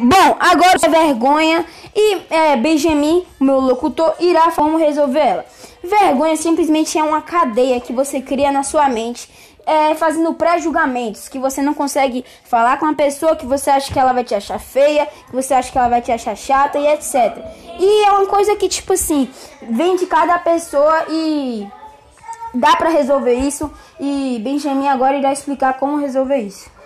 Bom, agora é vergonha e é, Benjamin, meu locutor, irá como resolver ela. Vergonha simplesmente é uma cadeia que você cria na sua mente, é, fazendo pré-julgamentos, que você não consegue falar com a pessoa, que você acha que ela vai te achar feia, que você acha que ela vai te achar chata e etc. E é uma coisa que, tipo assim, vem de cada pessoa e dá para resolver isso. E Benjamin agora irá explicar como resolver isso.